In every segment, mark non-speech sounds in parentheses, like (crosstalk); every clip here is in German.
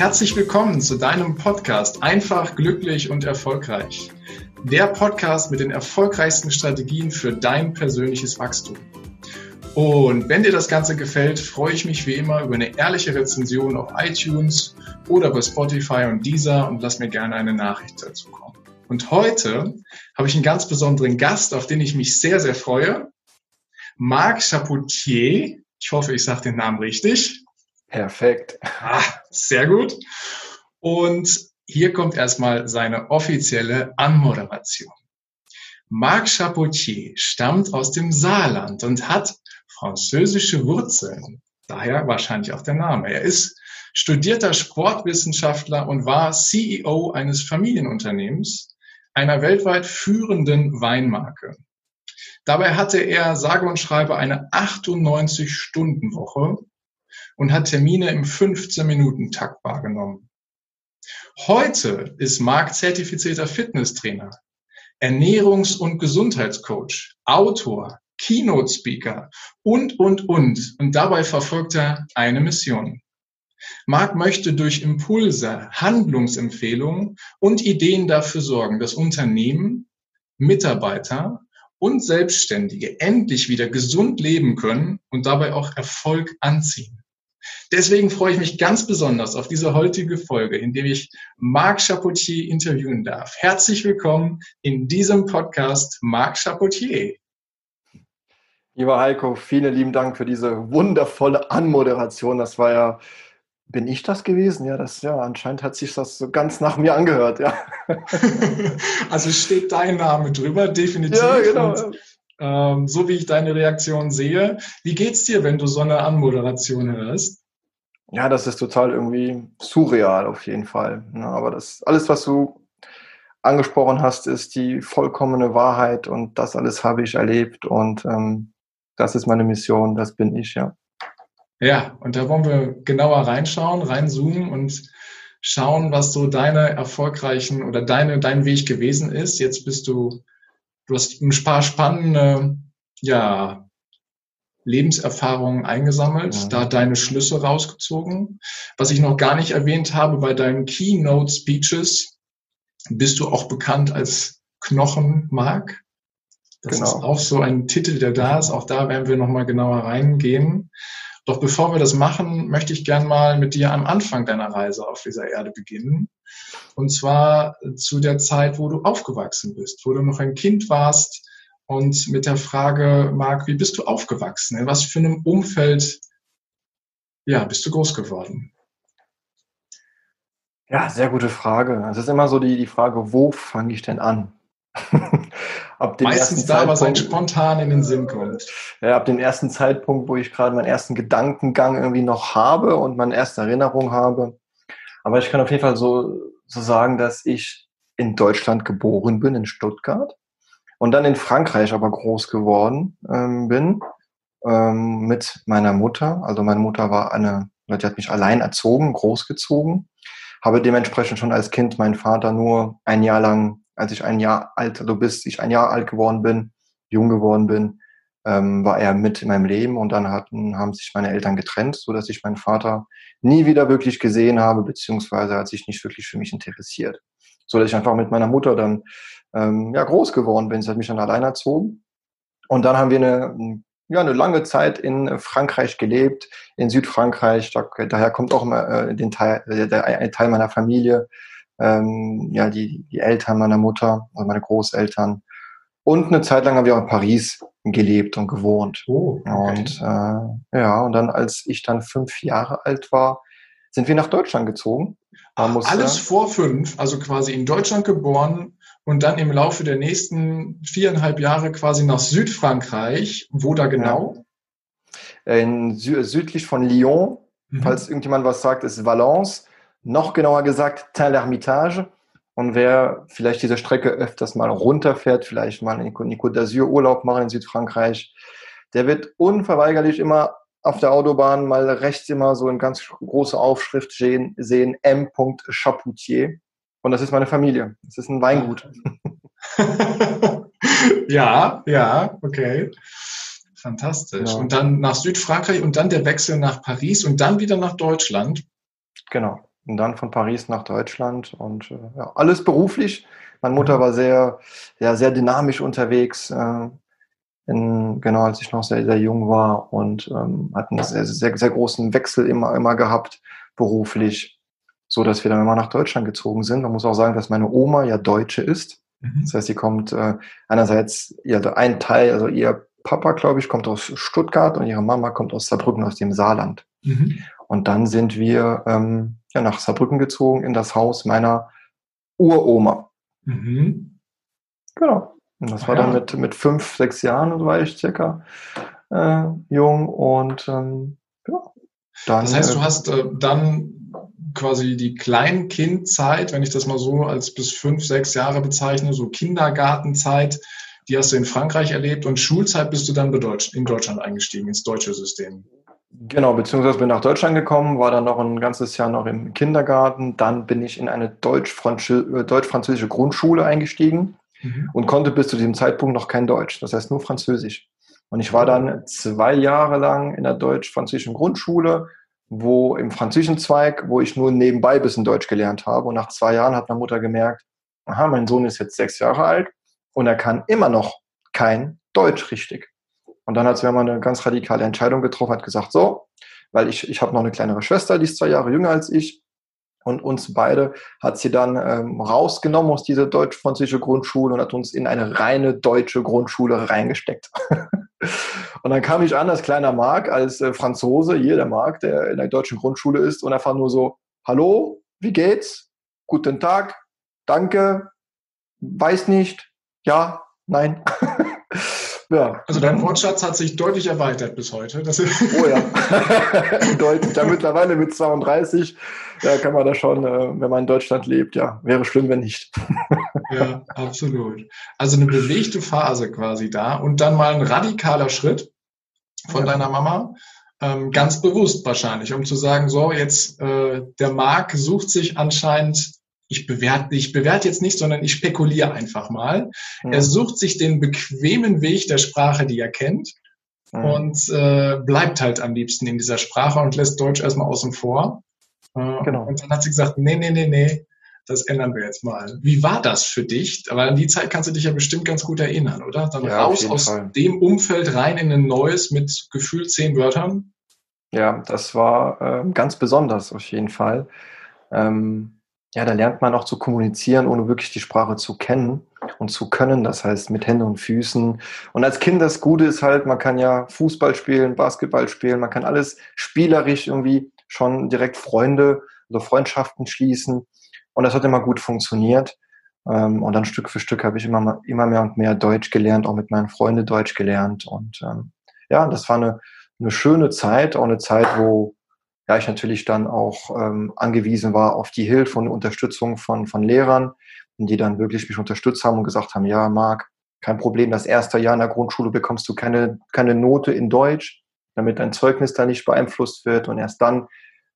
Herzlich willkommen zu deinem Podcast Einfach, glücklich und erfolgreich. Der Podcast mit den erfolgreichsten Strategien für dein persönliches Wachstum. Und wenn dir das Ganze gefällt, freue ich mich wie immer über eine ehrliche Rezension auf iTunes oder bei Spotify und Deezer und lass mir gerne eine Nachricht dazu kommen. Und heute habe ich einen ganz besonderen Gast, auf den ich mich sehr, sehr freue. Marc Chapoutier. Ich hoffe, ich sage den Namen richtig. Perfekt. Ah, sehr gut. Und hier kommt erstmal seine offizielle Anmoderation. Marc Chapoutier stammt aus dem Saarland und hat französische Wurzeln. Daher wahrscheinlich auch der Name. Er ist studierter Sportwissenschaftler und war CEO eines Familienunternehmens, einer weltweit führenden Weinmarke. Dabei hatte er sage und schreibe eine 98-Stunden-Woche und hat Termine im 15-Minuten-Takt wahrgenommen. Heute ist Marc zertifizierter Fitnesstrainer, Ernährungs- und Gesundheitscoach, Autor, Keynote-Speaker und, und, und. Und dabei verfolgt er eine Mission. Marc möchte durch Impulse, Handlungsempfehlungen und Ideen dafür sorgen, dass Unternehmen, Mitarbeiter und Selbstständige endlich wieder gesund leben können und dabei auch Erfolg anziehen. Deswegen freue ich mich ganz besonders auf diese heutige Folge, in der ich Marc Chapoutier interviewen darf. Herzlich willkommen in diesem Podcast, Marc Chapoutier. Lieber Heiko, vielen lieben Dank für diese wundervolle Anmoderation. Das war ja, bin ich das gewesen? Ja, das, ja, anscheinend hat sich das so ganz nach mir angehört, ja. (laughs) also steht dein Name drüber, definitiv. Ja, genau. Und, ähm, so wie ich deine Reaktion sehe. Wie geht's dir, wenn du so eine Anmoderation hörst? Ja, das ist total irgendwie surreal auf jeden Fall. Ja, aber das alles, was du angesprochen hast, ist die vollkommene Wahrheit und das alles habe ich erlebt und ähm, das ist meine Mission, das bin ich, ja. Ja, und da wollen wir genauer reinschauen, reinzoomen und schauen, was so deine erfolgreichen oder deine, dein Weg gewesen ist. Jetzt bist du, du hast ein paar spannende, ja, Lebenserfahrungen eingesammelt, ja. da deine Schlüsse rausgezogen. Was ich noch gar nicht erwähnt habe, bei deinen Keynote Speeches bist du auch bekannt als Knochenmark. Das genau. ist auch so ein Titel, der da ist. Auch da werden wir nochmal genauer reingehen. Doch bevor wir das machen, möchte ich gern mal mit dir am Anfang deiner Reise auf dieser Erde beginnen. Und zwar zu der Zeit, wo du aufgewachsen bist, wo du noch ein Kind warst, und mit der Frage, Marc, wie bist du aufgewachsen? In was für einem Umfeld ja, bist du groß geworden? Ja, sehr gute Frage. Es ist immer so die, die Frage, wo fange ich denn an? (laughs) ab dem Meistens da, was ein spontan in den Sinn kommt. Ja, ab dem ersten Zeitpunkt, wo ich gerade meinen ersten Gedankengang irgendwie noch habe und meine erste Erinnerung habe. Aber ich kann auf jeden Fall so, so sagen, dass ich in Deutschland geboren bin, in Stuttgart und dann in Frankreich aber groß geworden ähm, bin ähm, mit meiner Mutter. Also meine Mutter war eine, die hat mich allein erzogen, großgezogen, habe dementsprechend schon als Kind meinen Vater nur ein Jahr lang, als ich ein Jahr alt, du bist, ich ein Jahr alt geworden bin, jung geworden bin, ähm, war er mit in meinem Leben und dann hatten, haben sich meine Eltern getrennt, so dass ich meinen Vater nie wieder wirklich gesehen habe, beziehungsweise hat sich nicht wirklich für mich interessiert. So dass ich einfach mit meiner Mutter dann ähm, ja, groß geworden bin. Sie hat mich dann allein erzogen. Und dann haben wir eine, ja, eine lange Zeit in Frankreich gelebt, in Südfrankreich. Da, daher kommt auch immer äh, den Teil, äh, der, ein Teil meiner Familie, ähm, ja, die, die Eltern meiner Mutter, also meine Großeltern. Und eine Zeit lang haben wir auch in Paris gelebt und gewohnt. Oh, okay. Und äh, ja, und dann, als ich dann fünf Jahre alt war, sind wir nach Deutschland gezogen. Alles vor fünf, also quasi in Deutschland geboren, und dann im Laufe der nächsten viereinhalb Jahre quasi nach Südfrankreich. Wo da genau? In, südlich von Lyon. Mhm. Falls irgendjemand was sagt, ist Valence. Noch genauer gesagt, Tain-l'Hermitage. Und wer vielleicht diese Strecke öfters mal runterfährt, vielleicht mal in Côte d'Azur Urlaub machen in Südfrankreich, der wird unverweigerlich immer auf der Autobahn mal rechts immer so in ganz große Aufschrift sehen, sehen M. Chapoutier. Und das ist meine Familie. Das ist ein Weingut. (laughs) ja, ja, okay. Fantastisch. Ja. Und dann nach Südfrankreich und dann der Wechsel nach Paris und dann wieder nach Deutschland. Genau. Und dann von Paris nach Deutschland und äh, ja, alles beruflich. Meine Mutter mhm. war sehr, ja, sehr dynamisch unterwegs, äh, in, genau als ich noch sehr, sehr jung war und ähm, hat einen sehr, sehr, sehr großen Wechsel immer, immer gehabt, beruflich, so dass wir dann immer nach Deutschland gezogen sind. Man muss auch sagen, dass meine Oma ja Deutsche ist. Mhm. Das heißt, sie kommt äh, einerseits, ja, ein Teil, also ihr Papa, glaube ich, kommt aus Stuttgart und ihre Mama kommt aus Saarbrücken, aus dem Saarland. Mhm. Und dann sind wir ähm, ja, nach Saarbrücken gezogen in das Haus meiner Uroma. Mhm. Genau. Und das war ja. dann mit, mit fünf, sechs Jahren, war ich circa äh, jung und ähm, ja. Dann, das heißt, du äh, hast äh, dann quasi die Kleinkindzeit, wenn ich das mal so als bis fünf, sechs Jahre bezeichne, so Kindergartenzeit, die hast du in Frankreich erlebt und Schulzeit bist du dann in Deutschland eingestiegen, ins deutsche System. Genau, beziehungsweise bin nach Deutschland gekommen, war dann noch ein ganzes Jahr noch im Kindergarten. Dann bin ich in eine äh, deutsch-französische Grundschule eingestiegen mhm. und konnte bis zu diesem Zeitpunkt noch kein Deutsch, das heißt nur Französisch. Und ich war dann zwei Jahre lang in der deutsch-französischen Grundschule, wo im französischen Zweig, wo ich nur nebenbei ein bisschen Deutsch gelernt habe. Und nach zwei Jahren hat meine Mutter gemerkt, aha, mein Sohn ist jetzt sechs Jahre alt und er kann immer noch kein Deutsch richtig. Und dann hat sie mal eine ganz radikale Entscheidung getroffen, hat gesagt, so, weil ich, ich habe noch eine kleinere Schwester, die ist zwei Jahre jünger als ich. Und uns beide hat sie dann ähm, rausgenommen aus dieser deutsch-französische Grundschule und hat uns in eine reine deutsche Grundschule reingesteckt. (laughs) und dann kam ich an als kleiner Mark, als äh, Franzose, jeder Mark, der in der deutschen Grundschule ist und einfach nur so, hallo, wie geht's? Guten Tag, danke, weiß nicht, ja, nein. (laughs) Ja. Also dein Wortschatz hat sich deutlich erweitert bis heute. Das oh ja, (laughs) deutlich. Ja, mittlerweile mit 32 ja, kann man da schon, äh, wenn man in Deutschland lebt, ja, wäre schlimm, wenn nicht. (laughs) ja, absolut. Also eine bewegte Phase quasi da und dann mal ein radikaler Schritt von ja. deiner Mama. Ähm, ganz bewusst wahrscheinlich, um zu sagen, so jetzt äh, der Marc sucht sich anscheinend ich bewerte, ich bewerte jetzt nicht, sondern ich spekuliere einfach mal. Mhm. Er sucht sich den bequemen Weg der Sprache, die er kennt, mhm. und äh, bleibt halt am liebsten in dieser Sprache und lässt Deutsch erstmal außen vor. Äh, genau. Und dann hat sie gesagt, nee, nee, nee, nee, das ändern wir jetzt mal. Wie war das für dich? Aber an die Zeit kannst du dich ja bestimmt ganz gut erinnern, oder? Dann ja, raus aus Fall. dem Umfeld rein in ein neues mit gefühlt zehn Wörtern. Ja, das war äh, ganz besonders auf jeden Fall. Ähm, ja, da lernt man auch zu kommunizieren, ohne wirklich die Sprache zu kennen und zu können. Das heißt mit Händen und Füßen. Und als Kind das Gute ist halt, man kann ja Fußball spielen, Basketball spielen, man kann alles spielerisch irgendwie schon direkt Freunde oder Freundschaften schließen. Und das hat immer gut funktioniert. Ähm, und dann Stück für Stück habe ich immer, immer mehr und mehr Deutsch gelernt, auch mit meinen Freunden Deutsch gelernt. Und ähm, ja, das war eine, eine schöne Zeit, auch eine Zeit, wo ja, ich natürlich dann auch ähm, angewiesen war auf die Hilfe und Unterstützung von, von Lehrern, die dann wirklich mich unterstützt haben und gesagt haben, ja, Marc, kein Problem, das erste Jahr in der Grundschule bekommst du keine, keine Note in Deutsch, damit dein Zeugnis da nicht beeinflusst wird und erst dann,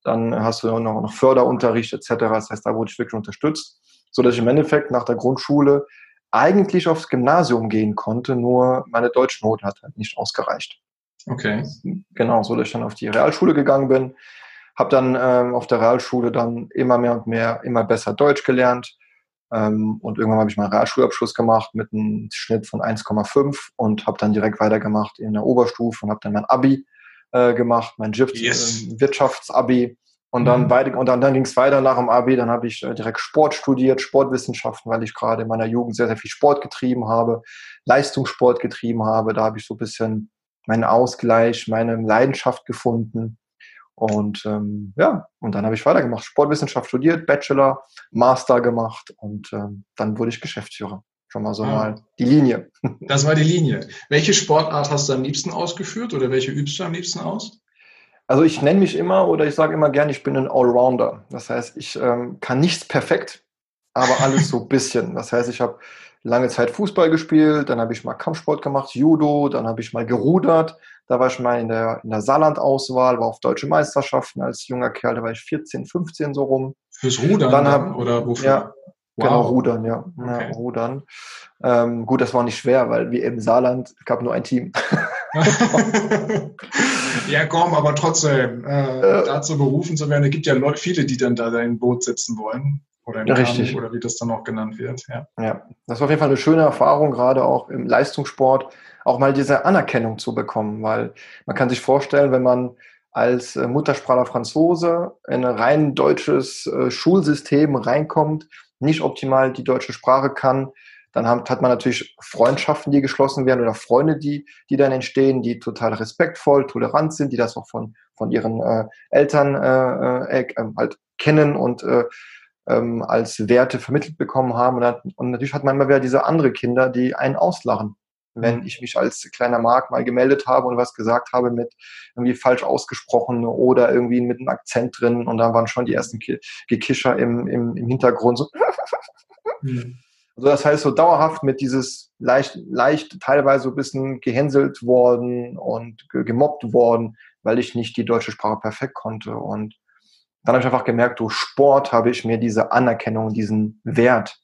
dann hast du noch, noch Förderunterricht etc. Das heißt, da wurde ich wirklich unterstützt, so dass ich im Endeffekt nach der Grundschule eigentlich aufs Gymnasium gehen konnte, nur meine Deutschnote hat halt nicht ausgereicht. Okay. Genau, so dass ich dann auf die Realschule gegangen bin, habe dann ähm, auf der Realschule dann immer mehr und mehr, immer besser Deutsch gelernt. Ähm, und irgendwann habe ich meinen Realschulabschluss gemacht mit einem Schnitt von 1,5 und habe dann direkt weitergemacht in der Oberstufe und habe dann mein Abi äh, gemacht, mein yes. äh, Wirtschaftsabi. Und dann, mhm. weiter, und dann, dann ging es weiter nach dem Abi. Dann habe ich äh, direkt Sport studiert, Sportwissenschaften, weil ich gerade in meiner Jugend sehr, sehr viel Sport getrieben habe, Leistungssport getrieben habe. Da habe ich so ein bisschen meinen Ausgleich, meine Leidenschaft gefunden. Und ähm, ja, und dann habe ich weitergemacht, Sportwissenschaft studiert, Bachelor, Master gemacht und ähm, dann wurde ich Geschäftsführer. Schon mal so ah. mal die Linie. (laughs) Das war die Linie. Welche Sportart hast du am liebsten ausgeführt oder welche übst du am liebsten aus? Also ich nenne mich immer oder ich sage immer gern, ich bin ein Allrounder. Das heißt, ich ähm, kann nichts perfekt, aber alles so ein (laughs) bisschen. Das heißt, ich habe lange Zeit Fußball gespielt, dann habe ich mal Kampfsport gemacht, Judo, dann habe ich mal gerudert, da war ich mal in der, in der Saarland-Auswahl, war auf deutsche Meisterschaften als junger Kerl, da war ich 14, 15 so rum. Fürs Rudern dann, hab, oder wofür? Ja, genau, wow. genau, Rudern, ja. Okay. ja Rudern. Ähm, gut, das war nicht schwer, weil wie im Saarland gab nur ein Team. (laughs) ja, komm, aber trotzdem, äh, äh, dazu berufen zu werden, es gibt ja Leute, viele, die dann da im Boot sitzen wollen. Oder im Richtig. Kampf, oder wie das dann auch genannt wird. Ja. ja, das war auf jeden Fall eine schöne Erfahrung, gerade auch im Leistungssport, auch mal diese Anerkennung zu bekommen, weil man kann sich vorstellen, wenn man als äh, Muttersprachler Franzose in ein rein deutsches äh, Schulsystem reinkommt, nicht optimal die deutsche Sprache kann, dann hat man natürlich Freundschaften, die geschlossen werden oder Freunde, die, die dann entstehen, die total respektvoll, tolerant sind, die das auch von, von ihren äh, Eltern äh, äh, äh halt kennen und äh, ähm, als Werte vermittelt bekommen haben. Und, dann, und natürlich hat man immer wieder diese andere Kinder, die einen auslachen wenn mhm. ich mich als kleiner Mark mal gemeldet habe und was gesagt habe mit irgendwie falsch ausgesprochen oder irgendwie mit einem Akzent drin und da waren schon die ersten Gekischer im, im, im Hintergrund so. Mhm. (laughs) Also das heißt so dauerhaft mit dieses leicht, leicht teilweise ein bisschen gehänselt worden und gemobbt worden, weil ich nicht die deutsche Sprache perfekt konnte und dann habe ich einfach gemerkt, durch Sport habe ich mir diese Anerkennung, diesen Wert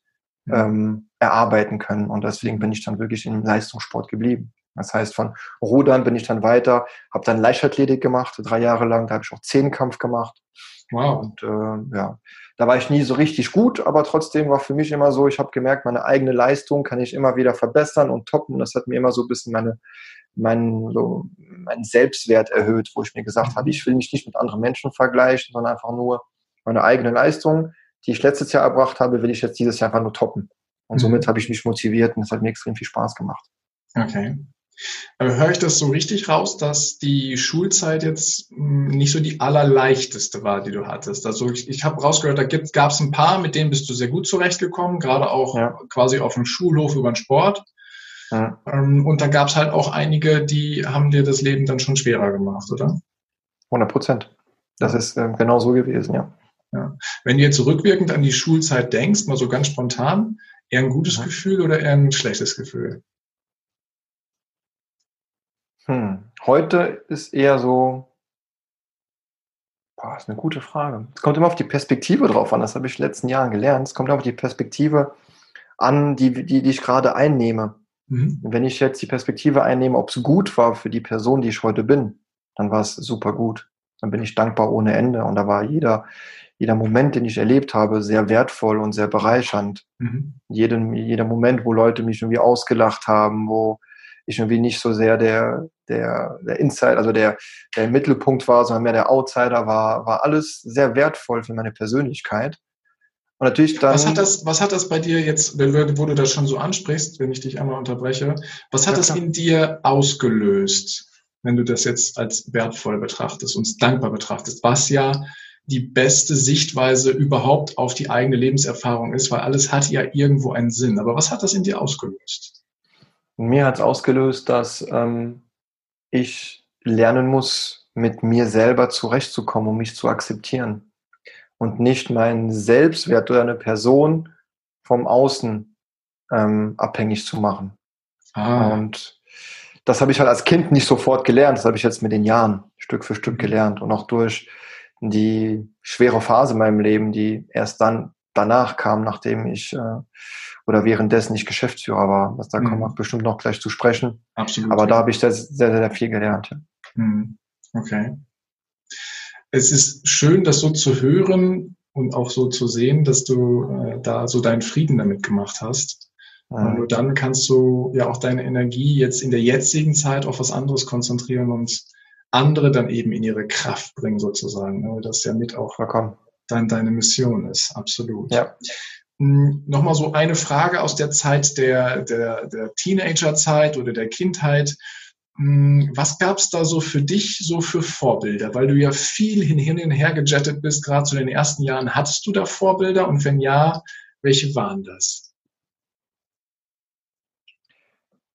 ähm, erarbeiten können. Und deswegen bin ich dann wirklich im Leistungssport geblieben. Das heißt, von Rudern bin ich dann weiter, habe dann Leichtathletik gemacht, drei Jahre lang, da habe ich auch Zehnkampf gemacht. Wow. Und äh, ja, da war ich nie so richtig gut, aber trotzdem war für mich immer so, ich habe gemerkt, meine eigene Leistung kann ich immer wieder verbessern und toppen. Das hat mir immer so ein bisschen meine, mein, so, mein Selbstwert erhöht, wo ich mir gesagt habe, ich will mich nicht mit anderen Menschen vergleichen, sondern einfach nur meine eigene Leistung die ich letztes Jahr erbracht habe, will ich jetzt dieses Jahr einfach nur toppen. Und mhm. somit habe ich mich motiviert und es hat mir extrem viel Spaß gemacht. Okay. Aber höre ich das so richtig raus, dass die Schulzeit jetzt hm, nicht so die allerleichteste war, die du hattest? Also ich, ich habe rausgehört, da gab es ein paar, mit denen bist du sehr gut zurechtgekommen, gerade auch ja. quasi auf dem Schulhof über den Sport. Ja. Ähm, und da gab es halt auch einige, die haben dir das Leben dann schon schwerer gemacht, oder? 100 Prozent. Das ist äh, genau so gewesen, ja. Ja. Wenn du jetzt rückwirkend an die Schulzeit denkst, mal so ganz spontan, eher ein gutes ja. Gefühl oder eher ein schlechtes Gefühl? Hm. Heute ist eher so, boah, ist eine gute Frage. Es kommt immer auf die Perspektive drauf an, das habe ich in den letzten Jahren gelernt. Es kommt immer auf die Perspektive an, die, die, die ich gerade einnehme. Mhm. Wenn ich jetzt die Perspektive einnehme, ob es gut war für die Person, die ich heute bin, dann war es super gut. Dann bin ich dankbar ohne Ende. Und da war jeder, jeder Moment, den ich erlebt habe, sehr wertvoll und sehr bereichernd. Mhm. Jeden, jeder Moment, wo Leute mich irgendwie ausgelacht haben, wo ich irgendwie nicht so sehr der, der, der Insider, also der, der Mittelpunkt war, sondern mehr der Outsider war, war alles sehr wertvoll für meine Persönlichchkeit. Und natürlich dann. Was hat das, was hat das bei dir jetzt, wo du das schon so ansprichst, wenn ich dich einmal unterbreche, was hat ja, das in dir ausgelöst, wenn du das jetzt als wertvoll betrachtest und dankbar betrachtest, was ja die beste Sichtweise überhaupt auf die eigene Lebenserfahrung ist, weil alles hat ja irgendwo einen Sinn. Aber was hat das in dir ausgelöst? Mir hat es ausgelöst, dass ähm, ich lernen muss, mit mir selber zurechtzukommen, um mich zu akzeptieren. Und nicht meinen Selbstwert oder eine Person vom Außen ähm, abhängig zu machen. Ah. Und das habe ich halt als Kind nicht sofort gelernt. Das habe ich jetzt mit den Jahren Stück für Stück gelernt. Und auch durch die schwere Phase in meinem Leben, die erst dann danach kam, nachdem ich äh, oder währenddessen ich Geschäftsführer war. Was da mhm. kommen wir bestimmt noch gleich zu sprechen. Absolut. Aber da habe ich sehr, sehr, sehr viel gelernt. Ja. Mhm. Okay. Es ist schön, das so zu hören und auch so zu sehen, dass du äh, da so deinen Frieden damit gemacht hast. Und nur dann kannst du ja auch deine Energie jetzt in der jetzigen Zeit auf was anderes konzentrieren und andere dann eben in ihre Kraft bringen sozusagen, ne? das ja mit auch dein, deine Mission ist, absolut. Ja. Hm, Nochmal so eine Frage aus der Zeit der, der, der Teenagerzeit oder der Kindheit. Hm, was gab es da so für dich so für Vorbilder? Weil du ja viel hin, und her gejettet bist, gerade zu den ersten Jahren. Hattest du da Vorbilder? Und wenn ja, welche waren das?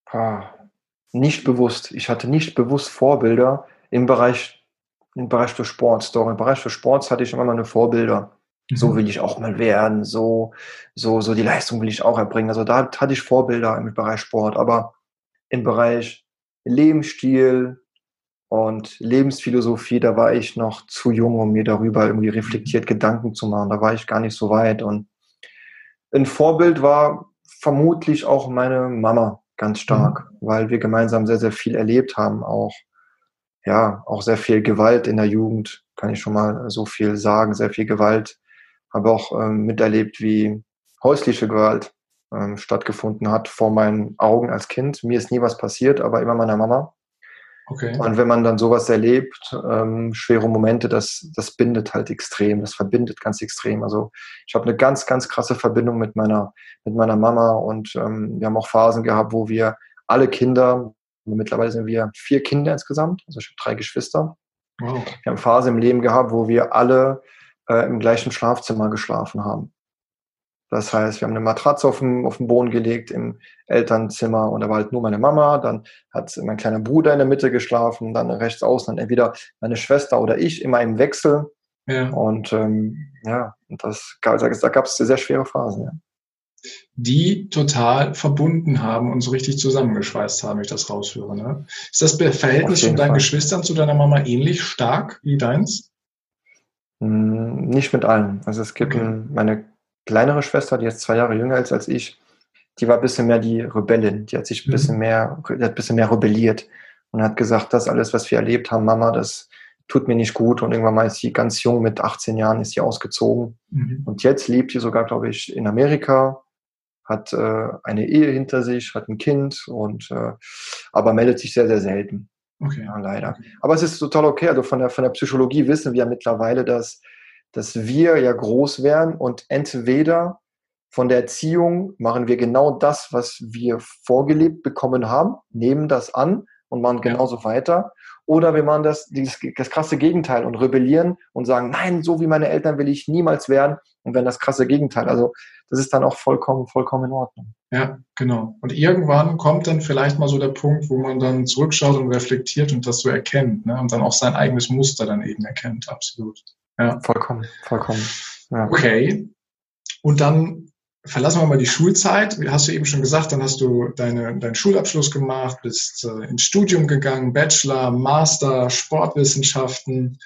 Ah, nicht bewusst. Ich hatte nicht bewusst Vorbilder im Bereich, im Bereich für Sports. Doch im Bereich für Sports hatte ich immer meine Vorbilder. Mhm. So will ich auch mal werden, so, so, so die Leistung will ich auch erbringen. Also da hatte ich Vorbilder im Bereich Sport, aber im Bereich Lebensstil und Lebensphilosophie, da war ich noch zu jung, um mir darüber irgendwie reflektiert Gedanken zu machen. Da war ich gar nicht so weit. Und ein Vorbild war vermutlich auch meine Mama ganz stark, mhm. weil wir gemeinsam sehr, sehr viel erlebt haben, auch ja, auch sehr viel Gewalt in der Jugend, kann ich schon mal so viel sagen, sehr viel Gewalt. Habe auch ähm, miterlebt, wie häusliche Gewalt ähm, stattgefunden hat vor meinen Augen als Kind. Mir ist nie was passiert, aber immer meiner Mama. Okay. Und wenn man dann sowas erlebt, ähm, schwere Momente, das, das bindet halt extrem, das verbindet ganz extrem. Also ich habe eine ganz, ganz krasse Verbindung mit meiner, mit meiner Mama und ähm, wir haben auch Phasen gehabt, wo wir alle Kinder, mittlerweile sind wir vier Kinder insgesamt, also ich habe drei Geschwister. Wow. Wir haben Phasen im Leben gehabt, wo wir alle äh, im gleichen Schlafzimmer geschlafen haben. Das heißt, wir haben eine Matratze auf dem, auf den Boden gelegt im Elternzimmer und da war halt nur meine Mama. Dann hat mein kleiner Bruder in der Mitte geschlafen, dann rechts außen, dann entweder meine Schwester oder ich, immer im Wechsel. Ja. Und ähm, ja, das, da gab es sehr schwere Phasen. Ja. Die total verbunden haben und so richtig zusammengeschweißt haben, wenn ich das raushöre. Ne? Ist das Verhältnis von deinen Fall. Geschwistern zu deiner Mama ähnlich stark wie deins? Hm, nicht mit allen. Also es gibt okay. meine kleinere Schwester, die jetzt zwei Jahre jünger ist als ich, die war ein bisschen mehr die Rebellin. Die hat sich ein bisschen mhm. mehr, die hat ein bisschen mehr rebelliert und hat gesagt, das alles, was wir erlebt haben, Mama, das tut mir nicht gut. Und irgendwann mal ist sie ganz jung, mit 18 Jahren ist sie ausgezogen. Mhm. Und jetzt lebt sie sogar, glaube ich, in Amerika, hat äh, eine Ehe hinter sich, hat ein Kind und äh, aber meldet sich sehr, sehr selten. Okay. Ja, leider. Aber es ist total okay. Also von der, von der Psychologie wissen wir ja mittlerweile, dass dass wir ja groß werden und entweder von der Erziehung machen wir genau das, was wir vorgelebt bekommen haben, nehmen das an und machen genauso ja. weiter. Oder wir machen das, dieses, das krasse Gegenteil und rebellieren und sagen, nein, so wie meine Eltern will ich niemals werden und werden das krasse Gegenteil. Also das ist dann auch vollkommen, vollkommen in Ordnung. Ja, genau. Und irgendwann kommt dann vielleicht mal so der Punkt, wo man dann zurückschaut und reflektiert und das so erkennt ne? und dann auch sein eigenes Muster dann eben erkennt, absolut. Ja. Vollkommen, vollkommen. Ja. Okay. Und dann verlassen wir mal die Schulzeit. Hast du eben schon gesagt, dann hast du deine, deinen Schulabschluss gemacht, bist äh, ins Studium gegangen, Bachelor, Master, Sportwissenschaften.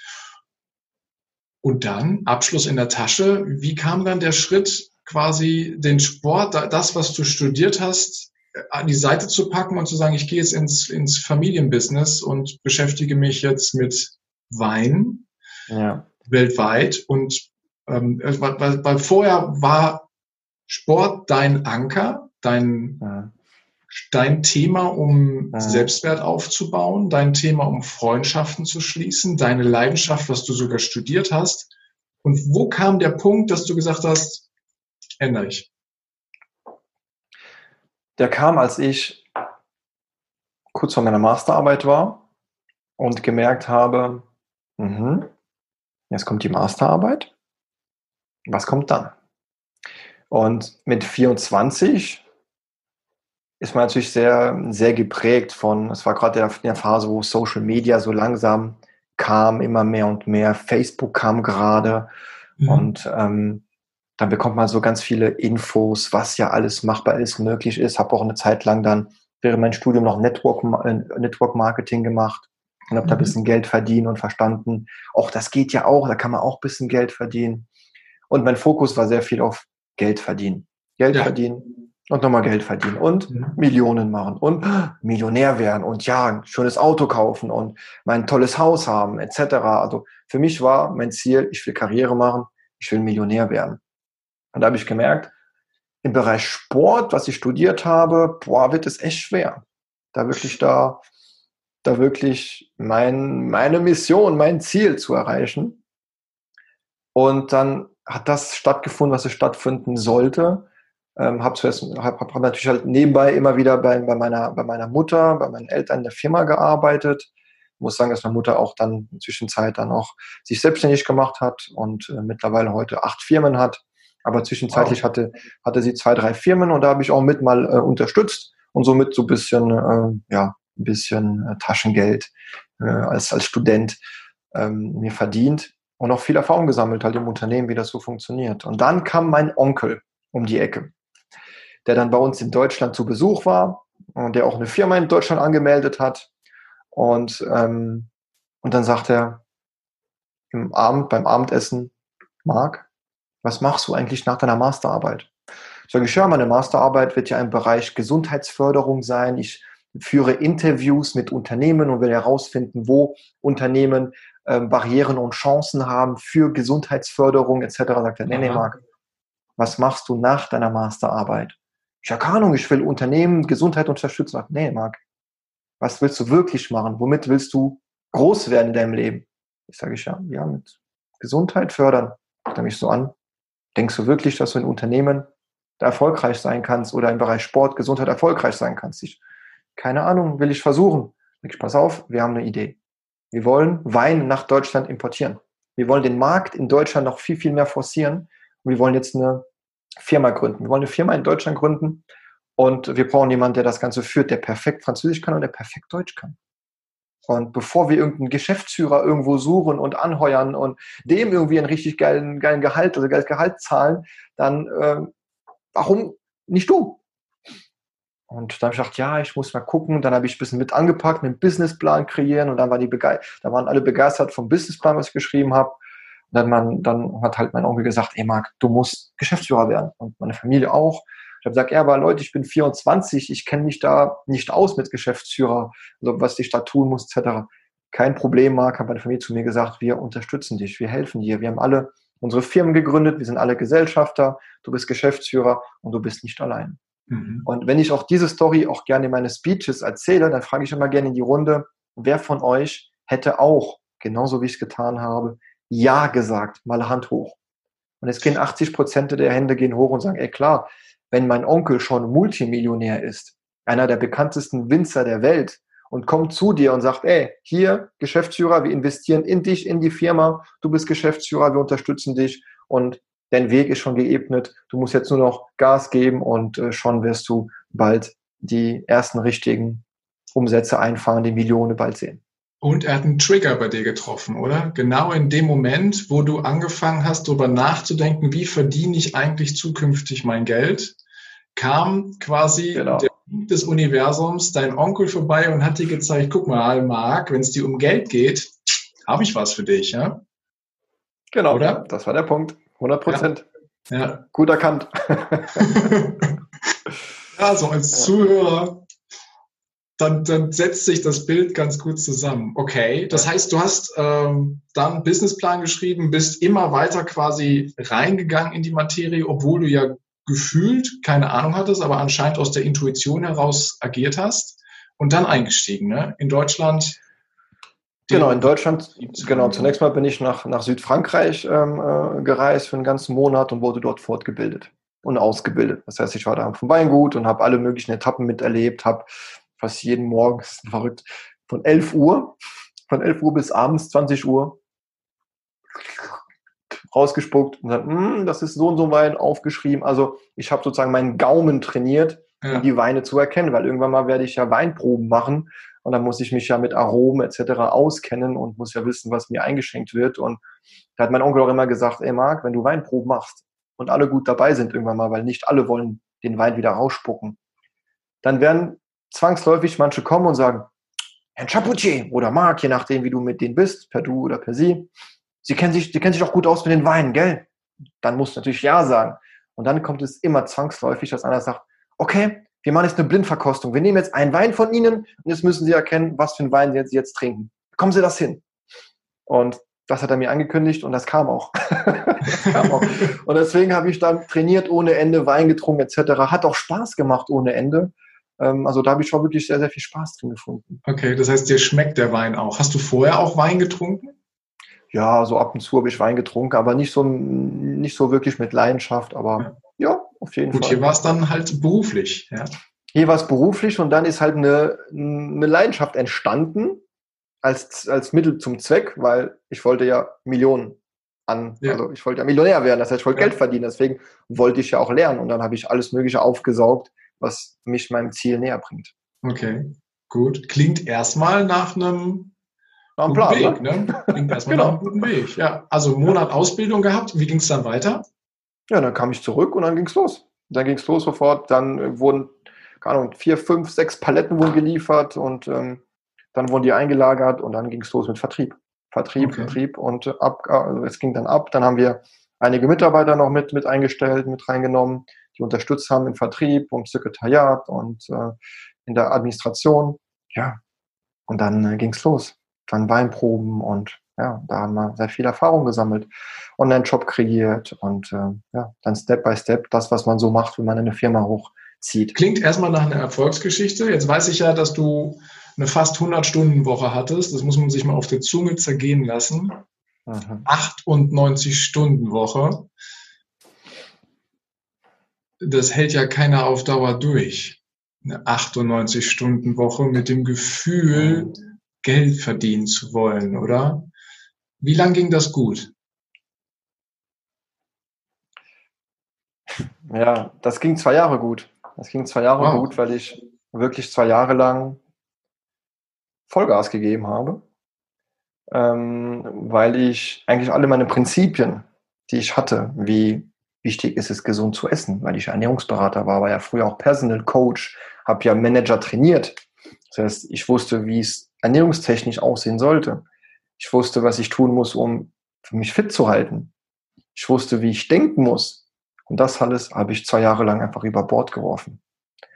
Und dann Abschluss in der Tasche. Wie kam dann der Schritt, quasi den Sport, das, was du studiert hast, an die Seite zu packen und zu sagen, ich gehe jetzt ins, ins Familienbusiness und beschäftige mich jetzt mit Wein? Ja weltweit. Und ähm, weil, weil vorher war Sport dein Anker, dein, ja. dein Thema, um ja. Selbstwert aufzubauen, dein Thema, um Freundschaften zu schließen, deine Leidenschaft, was du sogar studiert hast. Und wo kam der Punkt, dass du gesagt hast, ändere ich? Der kam, als ich kurz vor meiner Masterarbeit war und gemerkt habe, mh, Jetzt kommt die Masterarbeit. Was kommt dann? Und mit 24 ist man natürlich sehr, sehr geprägt von, es war gerade in der Phase, wo Social Media so langsam kam, immer mehr und mehr. Facebook kam gerade mhm. und ähm, dann bekommt man so ganz viele Infos, was ja alles machbar ist, möglich ist. Habe auch eine Zeit lang dann während mein Studium noch Network, äh, Network Marketing gemacht und habe da ein mhm. bisschen Geld verdienen und verstanden, auch das geht ja auch, da kann man auch ein bisschen Geld verdienen. Und mein Fokus war sehr viel auf Geld verdienen. Geld ja. verdienen und nochmal Geld verdienen und mhm. Millionen machen und Millionär werden und ja, ein schönes Auto kaufen und mein tolles Haus haben, etc. Also für mich war mein Ziel, ich will Karriere machen, ich will Millionär werden. Und da habe ich gemerkt, im Bereich Sport, was ich studiert habe, boah, wird es echt schwer. Da wirklich da da wirklich mein, meine Mission, mein Ziel zu erreichen. Und dann hat das stattgefunden, was es stattfinden sollte. Ähm, habe hab, hab natürlich halt nebenbei immer wieder bei, bei, meiner, bei meiner Mutter, bei meinen Eltern in der Firma gearbeitet. Ich muss sagen, dass meine Mutter auch dann in Zwischenzeit dann auch sich selbstständig gemacht hat und äh, mittlerweile heute acht Firmen hat. Aber zwischenzeitlich wow. hatte, hatte sie zwei, drei Firmen und da habe ich auch mit mal äh, unterstützt und somit so ein bisschen äh, ja, ein bisschen äh, Taschengeld äh, als, als Student ähm, mir verdient und auch viel Erfahrung gesammelt halt im Unternehmen, wie das so funktioniert. Und dann kam mein Onkel um die Ecke, der dann bei uns in Deutschland zu Besuch war und der auch eine Firma in Deutschland angemeldet hat. Und, ähm, und dann sagt er im Abend, beim Abendessen, Marc, was machst du eigentlich nach deiner Masterarbeit? Sag ich, ja, meine Masterarbeit wird ja im Bereich Gesundheitsförderung sein. Ich führe Interviews mit Unternehmen und will herausfinden, wo Unternehmen ähm, Barrieren und Chancen haben für Gesundheitsförderung etc. Sagt er, nee, nee, Marc, was machst du nach deiner Masterarbeit? Ich habe keine Ahnung, ich will Unternehmen Gesundheit unterstützen. Sagt, nee, Marc, was willst du wirklich machen? Womit willst du groß werden in deinem Leben? Ich sage ich ja, ja, mit Gesundheit fördern. Guckt er mich so an. Denkst du wirklich, dass du in Unternehmen da erfolgreich sein kannst oder im Bereich Sport, Gesundheit erfolgreich sein kannst? Ich, keine Ahnung, will ich versuchen. Ich, pass auf, wir haben eine Idee. Wir wollen Wein nach Deutschland importieren. Wir wollen den Markt in Deutschland noch viel, viel mehr forcieren. Und wir wollen jetzt eine Firma gründen. Wir wollen eine Firma in Deutschland gründen. Und wir brauchen jemanden, der das Ganze führt, der perfekt Französisch kann und der perfekt Deutsch kann. Und bevor wir irgendeinen Geschäftsführer irgendwo suchen und anheuern und dem irgendwie einen richtig geilen, geilen Gehalt oder geiles Gehalt zahlen, dann äh, warum nicht du? Und dann habe ich gedacht, ja, ich muss mal gucken. Dann habe ich ein bisschen mit angepackt, einen Businessplan kreieren und dann, war die da waren alle begeistert vom Businessplan, was ich geschrieben habe. Und dann, man, dann hat halt mein Onkel gesagt, ey Marc, du musst Geschäftsführer werden und meine Familie auch. Ich habe gesagt, ja, aber Leute, ich bin 24, ich kenne mich da nicht aus mit Geschäftsführer, also was ich da tun muss, etc. Kein Problem, Marc, hat meine Familie zu mir gesagt, wir unterstützen dich, wir helfen dir. Wir haben alle unsere Firmen gegründet, wir sind alle Gesellschafter, du bist Geschäftsführer und du bist nicht allein. Mhm. Und wenn ich auch diese Story auch gerne in meine Speeches erzähle, dann frage ich immer gerne in die Runde, wer von euch hätte auch, genauso wie ich es getan habe, Ja gesagt, mal Hand hoch. Und es gehen 80 Prozent der Hände gehen hoch und sagen, ey klar, wenn mein Onkel schon Multimillionär ist, einer der bekanntesten Winzer der Welt, und kommt zu dir und sagt, ey, hier, Geschäftsführer, wir investieren in dich, in die Firma, du bist Geschäftsführer, wir unterstützen dich und dein Weg ist schon geebnet. Du musst jetzt nur noch Gas geben und äh, schon wirst du bald die ersten richtigen Umsätze einfahren, die Millionen bald sehen. Und er hat einen Trigger bei dir getroffen, oder? Genau in dem Moment, wo du angefangen hast, darüber nachzudenken, wie verdiene ich eigentlich zukünftig mein Geld, kam quasi genau. der des Universums dein Onkel vorbei und hat dir gezeigt, guck mal, Marc, wenn es dir um Geld geht, habe ich was für dich, ja? Genau, oder? Das war der Punkt. 100 Prozent. Ja. ja. Gut erkannt. (laughs) ja, so als ja. Zuhörer, dann, dann setzt sich das Bild ganz gut zusammen. Okay, das heißt, du hast ähm, dann einen Businessplan geschrieben, bist immer weiter quasi reingegangen in die Materie, obwohl du ja gefühlt keine Ahnung hattest, aber anscheinend aus der Intuition heraus agiert hast und dann eingestiegen, ne? In Deutschland Genau, in Deutschland, genau, zunächst mal bin ich nach, nach Südfrankreich ähm, äh, gereist für einen ganzen Monat und wurde dort fortgebildet und ausgebildet. Das heißt, ich war da vom Weingut und habe alle möglichen Etappen miterlebt, habe fast jeden Morgen, das ist verrückt, von 11 Uhr, von 11 Uhr bis abends 20 Uhr rausgespuckt und gesagt, hm, das ist so und so Wein aufgeschrieben. Also ich habe sozusagen meinen Gaumen trainiert, ja. um die Weine zu erkennen, weil irgendwann mal werde ich ja Weinproben machen und dann muss ich mich ja mit Aromen etc. auskennen und muss ja wissen, was mir eingeschenkt wird. Und da hat mein Onkel auch immer gesagt, ey Marc, wenn du Weinproben machst und alle gut dabei sind irgendwann mal, weil nicht alle wollen den Wein wieder rausspucken, dann werden zwangsläufig manche kommen und sagen, Herr Chapoutier oder Marc, je nachdem, wie du mit denen bist, per Du oder per Sie, Sie kennen sich, Sie kennen sich auch gut aus mit den Weinen, gell? Dann musst du natürlich Ja sagen. Und dann kommt es immer zwangsläufig, dass einer sagt, okay, wir machen jetzt eine Blindverkostung. Wir nehmen jetzt einen Wein von Ihnen und jetzt müssen Sie erkennen, was für einen Wein Sie jetzt, jetzt trinken. Kommen Sie das hin? Und das hat er mir angekündigt und das kam auch. das (laughs) kam auch. Und deswegen habe ich dann trainiert ohne Ende, Wein getrunken etc. Hat auch Spaß gemacht ohne Ende. Ähm, also da habe ich schon wirklich sehr, sehr viel Spaß drin gefunden. Okay, das heißt, dir schmeckt der Wein auch. Hast du vorher auch Wein getrunken? Ja, so ab und zu habe ich Wein getrunken, aber nicht so, nicht so wirklich mit Leidenschaft, aber ja, ja auf jeden Gut, Fall. Gut, hier war es dann halt beruflich, ja. Hier war es beruflich und dann ist halt eine, eine Leidenschaft entstanden als, als Mittel zum Zweck, weil ich wollte ja Millionen an, ja. also ich wollte ja Millionär werden, das heißt, ich wollte ja. Geld verdienen, deswegen wollte ich ja auch lernen und dann habe ich alles Mögliche aufgesaugt, was mich meinem Ziel näher bringt. Okay, gut. Klingt erstmal nach einem nach einem Plan. Weg, ne? ne? Klingt erstmal (laughs) genau. nach einem guten Weg. Ja, also einen Monat Ausbildung gehabt. Wie ging es dann weiter? Ja, dann kam ich zurück und dann ging es los. Dann ging es los sofort. Dann wurden, keine Ahnung, vier, fünf, sechs Paletten wurden geliefert und ähm, dann wurden die eingelagert und dann ging es los mit Vertrieb. Vertrieb, okay. Vertrieb und ab, also es ging dann ab. Dann haben wir einige Mitarbeiter noch mit, mit eingestellt, mit reingenommen, die unterstützt haben im Vertrieb und Sekretariat und äh, in der Administration. Ja, und dann äh, ging's los. Dann Weinproben und ja, da haben wir sehr viel Erfahrung gesammelt, Online-Shop kreiert und äh, ja, dann Step by Step das, was man so macht, wenn man eine Firma hochzieht. Klingt erstmal nach einer Erfolgsgeschichte. Jetzt weiß ich ja, dass du eine fast 100-Stunden-Woche hattest. Das muss man sich mal auf der Zunge zergehen lassen. Mhm. 98-Stunden-Woche. Das hält ja keiner auf Dauer durch. Eine 98-Stunden-Woche mit dem Gefühl, Geld verdienen zu wollen, oder? Wie lang ging das gut? Ja, das ging zwei Jahre gut. Das ging zwei Jahre wow. gut, weil ich wirklich zwei Jahre lang Vollgas gegeben habe, ähm, weil ich eigentlich alle meine Prinzipien, die ich hatte, wie wichtig ist es, gesund zu essen, weil ich Ernährungsberater war, war ja früher auch Personal Coach, habe ja Manager trainiert. Das heißt, ich wusste, wie es ernährungstechnisch aussehen sollte. Ich wusste, was ich tun muss, um mich fit zu halten. Ich wusste, wie ich denken muss. Und das alles habe ich zwei Jahre lang einfach über Bord geworfen.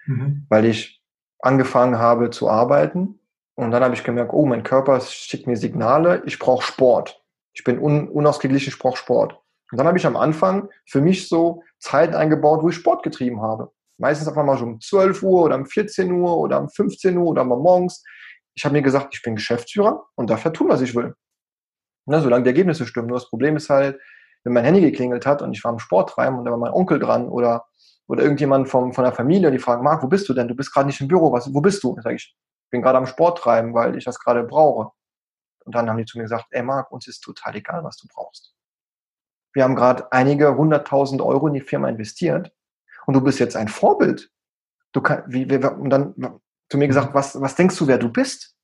Mhm. Weil ich angefangen habe zu arbeiten und dann habe ich gemerkt, oh, mein Körper schickt mir Signale, ich brauche Sport. Ich bin un unausgeglichen, ich brauche Sport. Und dann habe ich am Anfang für mich so Zeiten eingebaut, wo ich Sport getrieben habe. Meistens einfach mal so um 12 Uhr oder um 14 Uhr oder um 15 Uhr oder mal morgens ich habe mir gesagt, ich bin Geschäftsführer und darf ja tun, was ich will. Ne, solange die Ergebnisse stimmen. Nur das Problem ist halt, wenn mein Handy geklingelt hat und ich war im Sport treiben und da war mein Onkel dran oder, oder irgendjemand vom, von der Familie, die fragen, Marc, wo bist du denn? Du bist gerade nicht im Büro, was, wo bist du? Sage ich, ich bin gerade am Sport treiben, weil ich das gerade brauche. Und dann haben die zu mir gesagt, ey Marc, uns ist total egal, was du brauchst. Wir haben gerade einige hunderttausend Euro in die Firma investiert und du bist jetzt ein Vorbild. Du kann, wie, wie, und dann zu mir gesagt, was, was denkst du, wer du bist?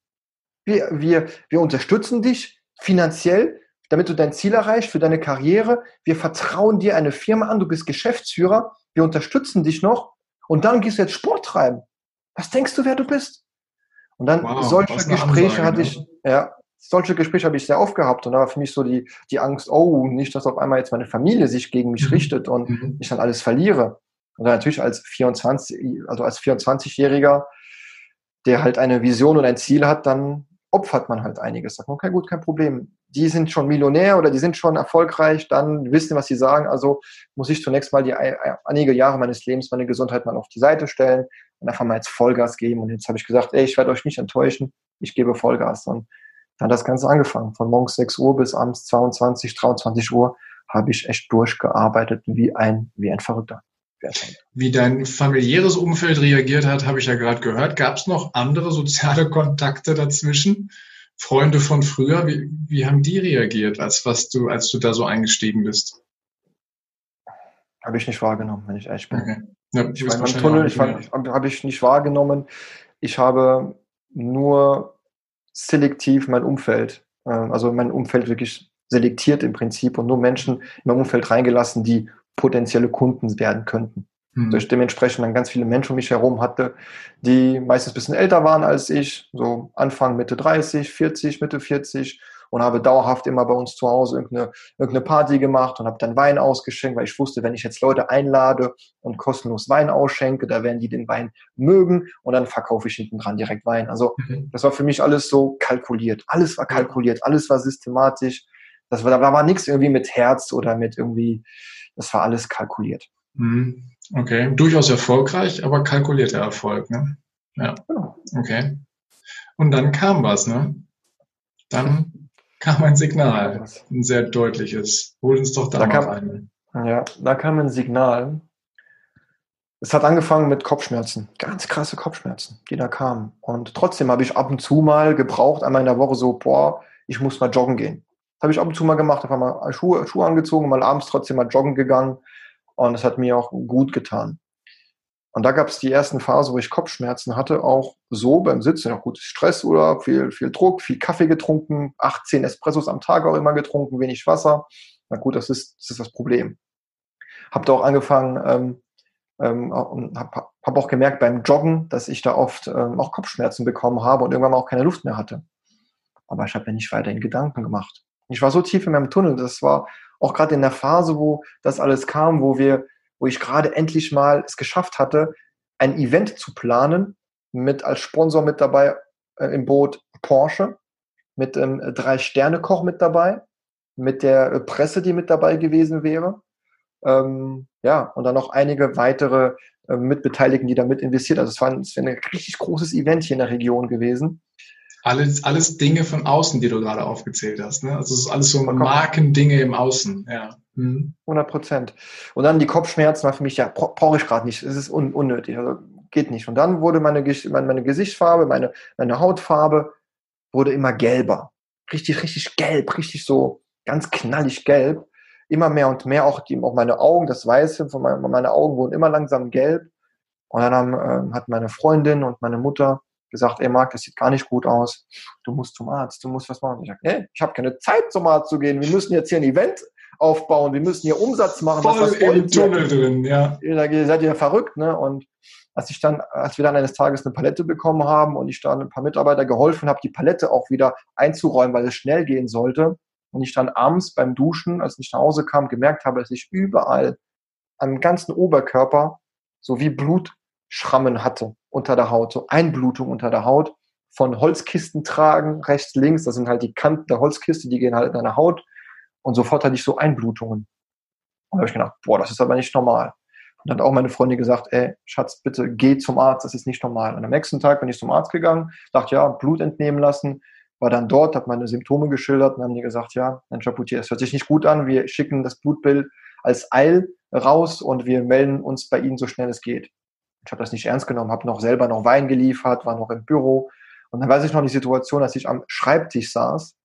Wir, wir, wir unterstützen dich finanziell, damit du dein Ziel erreichst für deine Karriere. Wir vertrauen dir eine Firma an, du bist Geschäftsführer, wir unterstützen dich noch und dann gehst du jetzt Sport treiben. Was denkst du, wer du bist? Und dann wow, solche Gespräche Ansage, hatte ich, ja, solche Gespräche habe ich sehr oft gehabt und da war für mich so die, die Angst, oh, nicht, dass auf einmal jetzt meine Familie sich gegen mich mhm. richtet und mhm. ich dann alles verliere. Und dann natürlich als 24, also als 24-Jähriger der halt eine Vision und ein Ziel hat, dann opfert man halt einiges. Sagt man, okay, gut, kein Problem. Die sind schon Millionär oder die sind schon erfolgreich, dann wissen, was sie sagen. Also muss ich zunächst mal die einige Jahre meines Lebens meine Gesundheit mal auf die Seite stellen und einfach mal jetzt Vollgas geben. Und jetzt habe ich gesagt, ey, ich werde euch nicht enttäuschen, ich gebe Vollgas. Und dann hat das Ganze angefangen. Von morgens 6 Uhr bis abends 22, 23 Uhr habe ich echt durchgearbeitet wie ein, wie ein Verrückter. Wie dein familiäres Umfeld reagiert hat, habe ich ja gerade gehört. Gab es noch andere soziale Kontakte dazwischen? Freunde von früher, wie, wie haben die reagiert, als was du, als du da so eingestiegen bist? Habe ich nicht wahrgenommen, wenn ich ehrlich bin. Okay. Ja, ich meine, Tunnel ich habe ich nicht wahrgenommen. Ich habe nur selektiv mein Umfeld, äh, also mein Umfeld wirklich selektiert im Prinzip und nur Menschen in mein Umfeld reingelassen, die potenzielle Kunden werden könnten. Mhm. ich dementsprechend dann ganz viele Menschen um mich herum hatte, die meistens ein bisschen älter waren als ich, so Anfang, Mitte 30, 40, Mitte 40 und habe dauerhaft immer bei uns zu Hause irgendeine, irgendeine Party gemacht und habe dann Wein ausgeschenkt, weil ich wusste, wenn ich jetzt Leute einlade und kostenlos Wein ausschenke, da werden die den Wein mögen und dann verkaufe ich hinten dran direkt Wein. Also mhm. das war für mich alles so kalkuliert. Alles war kalkuliert, alles war systematisch. Das war, da war nichts irgendwie mit Herz oder mit irgendwie das war alles kalkuliert. Mhm. Okay, durchaus erfolgreich, aber kalkulierter Erfolg, ne? Ja. Okay. Und dann kam was, ne? Dann kam ein Signal, ein sehr deutliches. Hol uns doch da, da kam, rein. Ja, da kam ein Signal. Es hat angefangen mit Kopfschmerzen, ganz krasse Kopfschmerzen, die da kamen. Und trotzdem habe ich ab und zu mal gebraucht, einmal in der Woche so, boah, ich muss mal joggen gehen habe ich ab und zu mal gemacht, einfach mal Schuhe, Schuhe angezogen, mal abends trotzdem mal joggen gegangen und es hat mir auch gut getan. Und da gab es die ersten Phasen, wo ich Kopfschmerzen hatte, auch so beim Sitzen, auch gut Stress oder viel, viel Druck, viel Kaffee getrunken, 18 Espressos am Tag auch immer getrunken, wenig Wasser. Na gut, das ist das, ist das Problem. Hab da auch angefangen ähm, ähm, habe hab auch gemerkt beim Joggen, dass ich da oft ähm, auch Kopfschmerzen bekommen habe und irgendwann mal auch keine Luft mehr hatte. Aber ich habe mir nicht weiter in Gedanken gemacht. Ich war so tief in meinem Tunnel. Das war auch gerade in der Phase, wo das alles kam, wo wir, wo ich gerade endlich mal es geschafft hatte, ein Event zu planen, mit als Sponsor mit dabei äh, im Boot Porsche, mit ähm, drei Sterne Koch mit dabei, mit der äh, Presse, die mit dabei gewesen wäre. Ähm, ja, und dann noch einige weitere äh, Mitbeteiligten, die da mit investiert. Also es war, es war ein richtig großes Event hier in der Region gewesen. Alles, alles Dinge von außen, die du gerade aufgezählt hast. Ne? Also es ist alles so Markendinge im Außen. Ja. 100 Prozent. Und dann die Kopfschmerzen war für mich, ja, brauche ich gerade nicht. Es ist un unnötig. Also geht nicht. Und dann wurde meine, meine, meine Gesichtsfarbe, meine, meine Hautfarbe wurde immer gelber. Richtig, richtig gelb, richtig so ganz knallig gelb. Immer mehr und mehr auch, die, auch meine Augen, das Weiße von meine, meine Augen wurden immer langsam gelb. Und dann haben, äh, hat meine Freundin und meine Mutter gesagt, ey Marc, das sieht gar nicht gut aus. Du musst zum Arzt, du musst was machen. Ich sage, nee, ich habe keine Zeit zum Arzt zu gehen. Wir müssen jetzt hier ein Event aufbauen. Wir müssen hier Umsatz machen. Voll im Tunnel drin, ja. Ihr seid ihr verrückt, ne? Und als ich dann, als wir dann eines Tages eine Palette bekommen haben und ich dann ein paar Mitarbeiter geholfen habe, die Palette auch wieder einzuräumen, weil es schnell gehen sollte, und ich dann abends beim Duschen, als ich nach Hause kam, gemerkt habe, dass ich überall am ganzen Oberkörper so wie Blutschrammen hatte unter der Haut, so Einblutung unter der Haut von Holzkisten tragen, rechts, links, das sind halt die Kanten der Holzkiste, die gehen halt in deine Haut und sofort hatte ich so Einblutungen. Und da habe ich gedacht, boah, das ist aber nicht normal. Und dann hat auch meine Freundin gesagt, ey, Schatz, bitte geh zum Arzt, das ist nicht normal. Und am nächsten Tag bin ich zum Arzt gegangen, dachte, ja, Blut entnehmen lassen, war dann dort, habe meine Symptome geschildert und haben die gesagt, ja, Herr Chapoutier, es hört sich nicht gut an, wir schicken das Blutbild als Eil raus und wir melden uns bei Ihnen so schnell es geht. Ich habe das nicht ernst genommen, habe noch selber noch Wein geliefert, war noch im Büro. Und dann weiß ich noch die Situation, als ich am Schreibtisch saß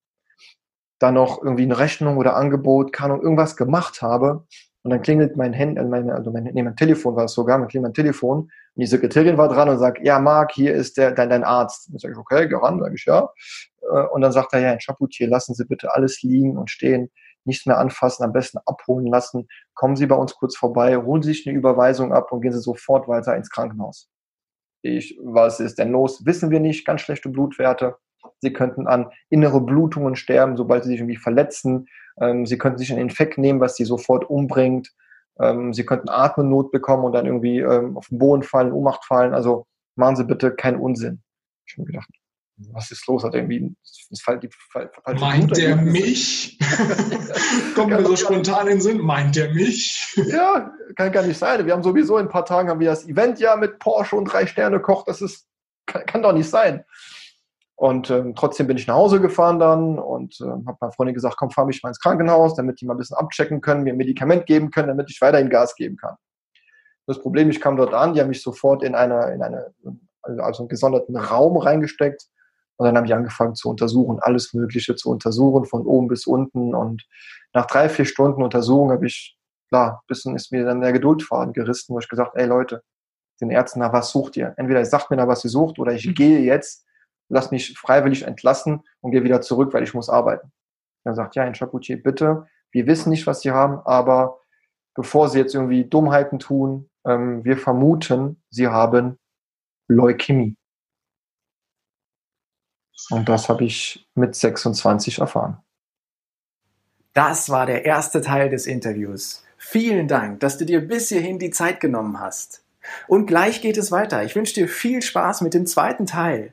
da noch irgendwie eine Rechnung oder Angebot, kann und irgendwas gemacht habe. Und dann klingelt mein Handy, also mein, also mein, nee, mein Telefon war es sogar, dann klingelt mein Telefon und die Sekretärin war dran und sagt, ja, Marc, hier ist der, dein, dein Arzt. Dann sage ich, okay, geh ran, sage ich, ja. Äh, und dann sagt er, ja, ein Chapoutier, lassen Sie bitte alles liegen und stehen, nichts mehr anfassen, am besten abholen lassen. Kommen Sie bei uns kurz vorbei, holen Sie sich eine Überweisung ab und gehen Sie sofort weiter ins Krankenhaus. Ich, was ist denn los? Wissen wir nicht, ganz schlechte Blutwerte. Sie könnten an innere Blutungen sterben, sobald sie sich irgendwie verletzen. Ähm, sie könnten sich einen Infekt nehmen, was sie sofort umbringt. Ähm, sie könnten Atemnot bekommen und dann irgendwie ähm, auf den Boden fallen, Ohnmacht fallen. Also machen Sie bitte keinen Unsinn. Ich habe gedacht, was ist los? Hat irgendwie das Fall, die Fall, Meint Blut der mich? (laughs) Kommt mir so spontan in den Sinn. Meint der mich? ja, kann gar nicht sein. Wir haben sowieso in ein paar Tagen haben wir das Event ja mit Porsche und drei Sterne Koch. Das ist kann, kann doch nicht sein. Und ähm, trotzdem bin ich nach Hause gefahren dann und äh, habe meiner Freundin gesagt, komm, fahr mich mal ins Krankenhaus, damit die mal ein bisschen abchecken können, mir ein Medikament geben können, damit ich weiterhin Gas geben kann. Das Problem, ich kam dort an, die haben mich sofort in eine, in eine, also einen gesonderten Raum reingesteckt und dann habe ich angefangen zu untersuchen, alles Mögliche zu untersuchen, von oben bis unten. Und nach drei, vier Stunden Untersuchung habe ich, klar, ein bisschen ist mir dann der Geduldfaden gerissen, wo ich gesagt, ey Leute, den Ärzten, na, was sucht ihr? Entweder ihr sagt mir da, was ihr sucht, oder ich gehe jetzt lass mich freiwillig entlassen und gehe wieder zurück, weil ich muss arbeiten. Dann sagt, ja, Herr Chapoutier, bitte, wir wissen nicht, was Sie haben, aber bevor Sie jetzt irgendwie Dummheiten tun, ähm, wir vermuten, Sie haben Leukämie. Und das habe ich mit 26 erfahren. Das war der erste Teil des Interviews. Vielen Dank, dass du dir bis hierhin die Zeit genommen hast. Und gleich geht es weiter. Ich wünsche dir viel Spaß mit dem zweiten Teil.